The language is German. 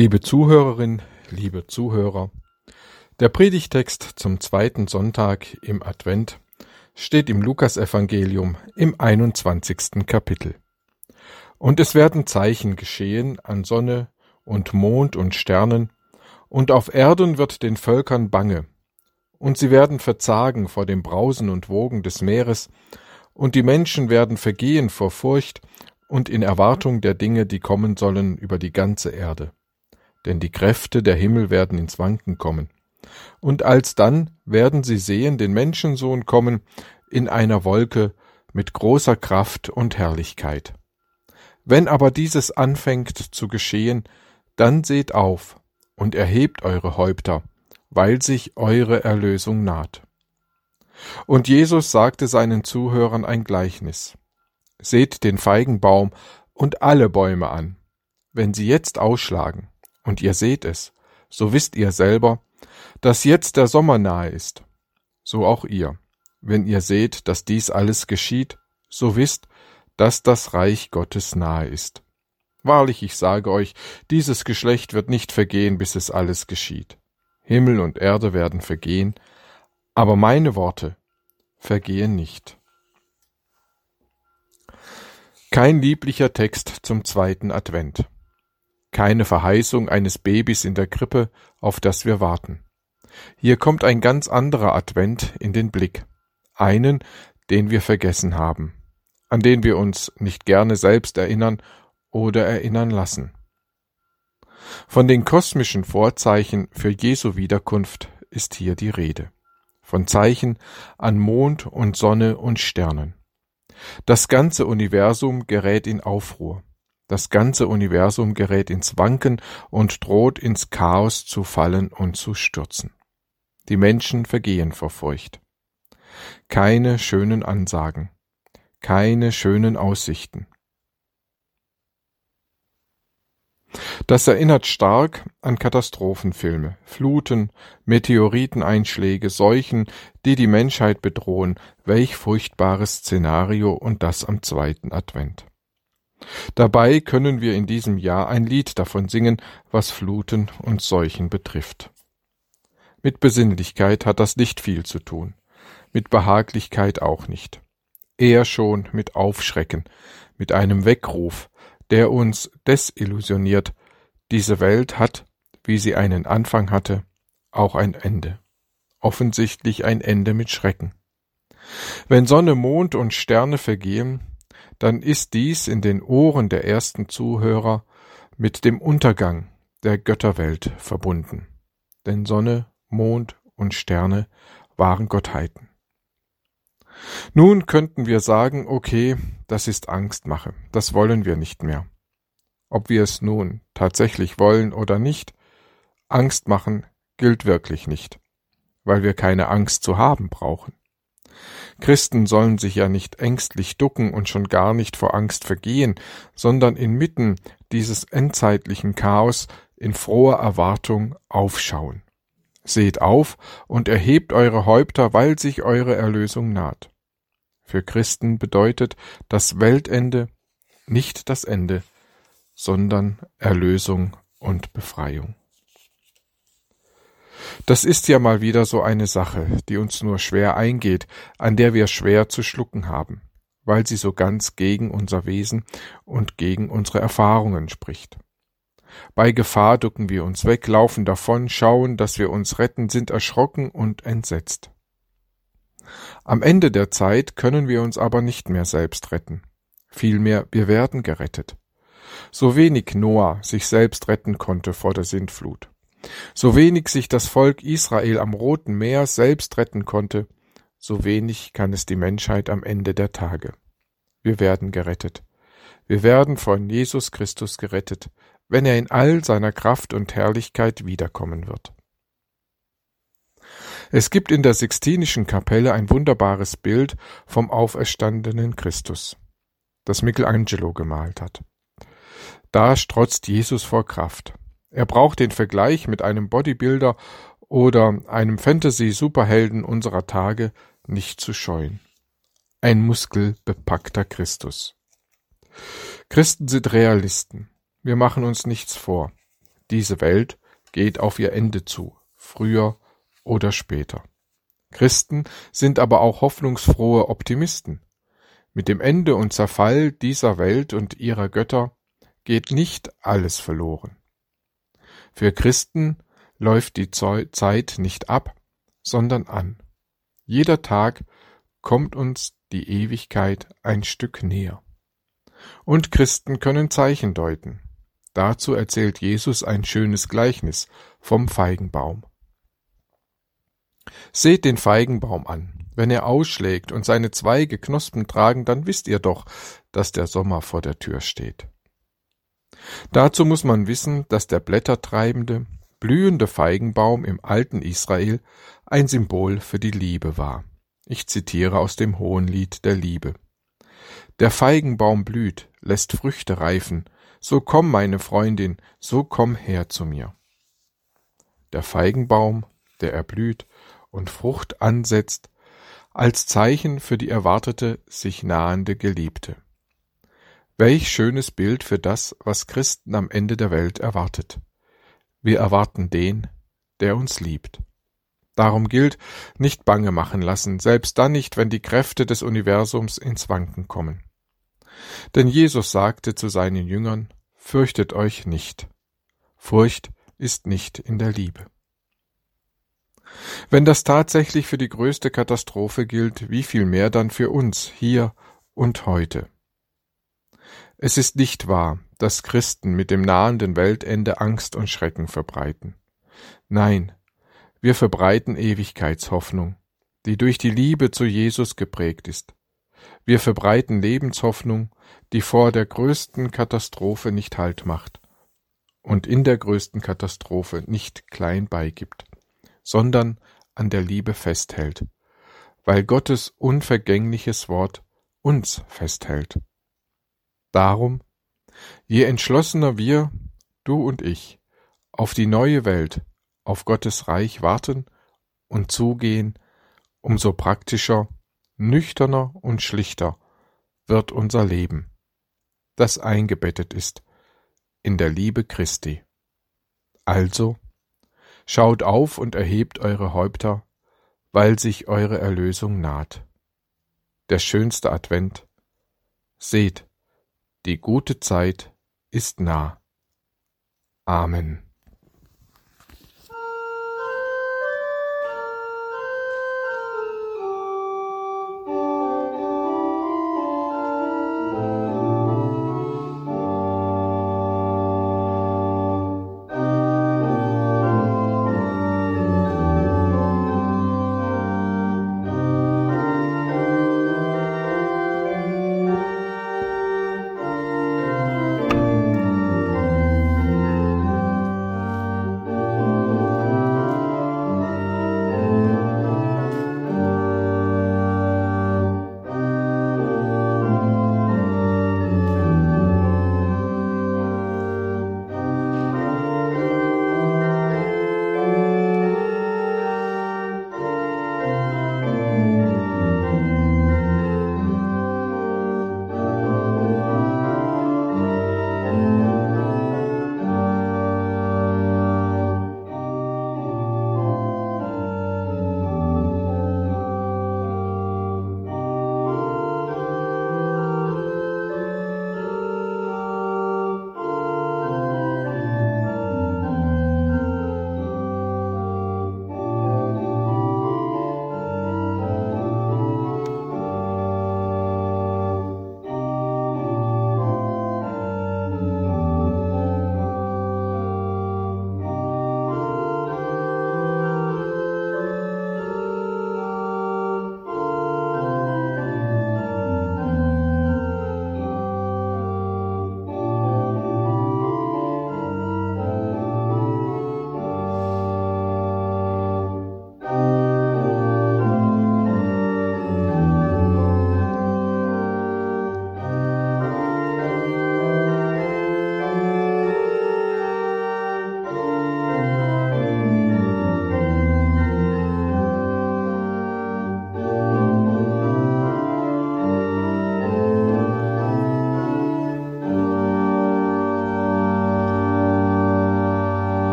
Liebe Zuhörerin, liebe Zuhörer, der Predigtext zum zweiten Sonntag im Advent steht im Lukasevangelium im 21. Kapitel. Und es werden Zeichen geschehen an Sonne und Mond und Sternen, und auf Erden wird den Völkern bange, und sie werden verzagen vor dem Brausen und Wogen des Meeres, und die Menschen werden vergehen vor Furcht und in Erwartung der Dinge, die kommen sollen über die ganze Erde denn die Kräfte der Himmel werden ins Wanken kommen. Und alsdann werden sie sehen den Menschensohn kommen in einer Wolke mit großer Kraft und Herrlichkeit. Wenn aber dieses anfängt zu geschehen, dann seht auf und erhebt eure Häupter, weil sich eure Erlösung naht. Und Jesus sagte seinen Zuhörern ein Gleichnis. Seht den Feigenbaum und alle Bäume an. Wenn sie jetzt ausschlagen, und ihr seht es, so wisst ihr selber, dass jetzt der Sommer nahe ist. So auch ihr. Wenn ihr seht, dass dies alles geschieht, so wisst, dass das Reich Gottes nahe ist. Wahrlich, ich sage euch, dieses Geschlecht wird nicht vergehen, bis es alles geschieht. Himmel und Erde werden vergehen, aber meine Worte vergehen nicht. Kein lieblicher Text zum zweiten Advent keine Verheißung eines Babys in der Krippe, auf das wir warten. Hier kommt ein ganz anderer Advent in den Blick. Einen, den wir vergessen haben, an den wir uns nicht gerne selbst erinnern oder erinnern lassen. Von den kosmischen Vorzeichen für Jesu Wiederkunft ist hier die Rede. Von Zeichen an Mond und Sonne und Sternen. Das ganze Universum gerät in Aufruhr. Das ganze Universum gerät ins Wanken und droht ins Chaos zu fallen und zu stürzen. Die Menschen vergehen vor Furcht. Keine schönen Ansagen, keine schönen Aussichten. Das erinnert stark an Katastrophenfilme, Fluten, Meteoriteneinschläge, Seuchen, die die Menschheit bedrohen. Welch furchtbares Szenario und das am zweiten Advent. Dabei können wir in diesem Jahr ein Lied davon singen, was Fluten und Seuchen betrifft. Mit Besinnlichkeit hat das nicht viel zu tun, mit Behaglichkeit auch nicht. Eher schon mit Aufschrecken, mit einem Weckruf, der uns desillusioniert, diese Welt hat, wie sie einen Anfang hatte, auch ein Ende. Offensichtlich ein Ende mit Schrecken. Wenn Sonne, Mond und Sterne vergehen, dann ist dies in den Ohren der ersten Zuhörer mit dem Untergang der Götterwelt verbunden. Denn Sonne, Mond und Sterne waren Gottheiten. Nun könnten wir sagen, okay, das ist Angstmache, das wollen wir nicht mehr. Ob wir es nun tatsächlich wollen oder nicht, Angst machen gilt wirklich nicht, weil wir keine Angst zu haben brauchen. Christen sollen sich ja nicht ängstlich ducken und schon gar nicht vor Angst vergehen, sondern inmitten dieses endzeitlichen Chaos in froher Erwartung aufschauen. Seht auf und erhebt eure Häupter, weil sich eure Erlösung naht. Für Christen bedeutet das Weltende nicht das Ende, sondern Erlösung und Befreiung. Das ist ja mal wieder so eine Sache, die uns nur schwer eingeht, an der wir schwer zu schlucken haben, weil sie so ganz gegen unser Wesen und gegen unsere Erfahrungen spricht. Bei Gefahr ducken wir uns weg, laufen davon, schauen, dass wir uns retten, sind erschrocken und entsetzt. Am Ende der Zeit können wir uns aber nicht mehr selbst retten. Vielmehr, wir werden gerettet. So wenig Noah sich selbst retten konnte vor der Sintflut. So wenig sich das Volk Israel am Roten Meer selbst retten konnte, so wenig kann es die Menschheit am Ende der Tage. Wir werden gerettet. Wir werden von Jesus Christus gerettet, wenn er in all seiner Kraft und Herrlichkeit wiederkommen wird. Es gibt in der Sixtinischen Kapelle ein wunderbares Bild vom auferstandenen Christus, das Michelangelo gemalt hat. Da strotzt Jesus vor Kraft. Er braucht den Vergleich mit einem Bodybuilder oder einem Fantasy-Superhelden unserer Tage nicht zu scheuen. Ein muskelbepackter Christus. Christen sind Realisten. Wir machen uns nichts vor. Diese Welt geht auf ihr Ende zu, früher oder später. Christen sind aber auch hoffnungsfrohe Optimisten. Mit dem Ende und Zerfall dieser Welt und ihrer Götter geht nicht alles verloren. Für Christen läuft die Zeit nicht ab, sondern an. Jeder Tag kommt uns die Ewigkeit ein Stück näher. Und Christen können Zeichen deuten. Dazu erzählt Jesus ein schönes Gleichnis vom Feigenbaum. Seht den Feigenbaum an. Wenn er ausschlägt und seine Zweige Knospen tragen, dann wisst ihr doch, dass der Sommer vor der Tür steht. Dazu muss man wissen, dass der blättertreibende, blühende Feigenbaum im alten Israel ein Symbol für die Liebe war. Ich zitiere aus dem Hohenlied der Liebe. Der Feigenbaum blüht, lässt Früchte reifen, so komm, meine Freundin, so komm her zu mir. Der Feigenbaum, der erblüht und Frucht ansetzt, als Zeichen für die erwartete, sich nahende Geliebte. Welch schönes Bild für das, was Christen am Ende der Welt erwartet. Wir erwarten den, der uns liebt. Darum gilt, nicht bange machen lassen, selbst dann nicht, wenn die Kräfte des Universums ins Wanken kommen. Denn Jesus sagte zu seinen Jüngern, Fürchtet euch nicht. Furcht ist nicht in der Liebe. Wenn das tatsächlich für die größte Katastrophe gilt, wie viel mehr dann für uns hier und heute. Es ist nicht wahr, dass Christen mit dem nahenden Weltende Angst und Schrecken verbreiten. Nein, wir verbreiten Ewigkeitshoffnung, die durch die Liebe zu Jesus geprägt ist. Wir verbreiten Lebenshoffnung, die vor der größten Katastrophe nicht Halt macht und in der größten Katastrophe nicht klein beigibt, sondern an der Liebe festhält, weil Gottes unvergängliches Wort uns festhält. Darum, je entschlossener wir, du und ich, auf die neue Welt, auf Gottes Reich warten und zugehen, umso praktischer, nüchterner und schlichter wird unser Leben, das eingebettet ist in der Liebe Christi. Also, schaut auf und erhebt eure Häupter, weil sich eure Erlösung naht. Der schönste Advent. Seht, die gute Zeit ist nah. Amen.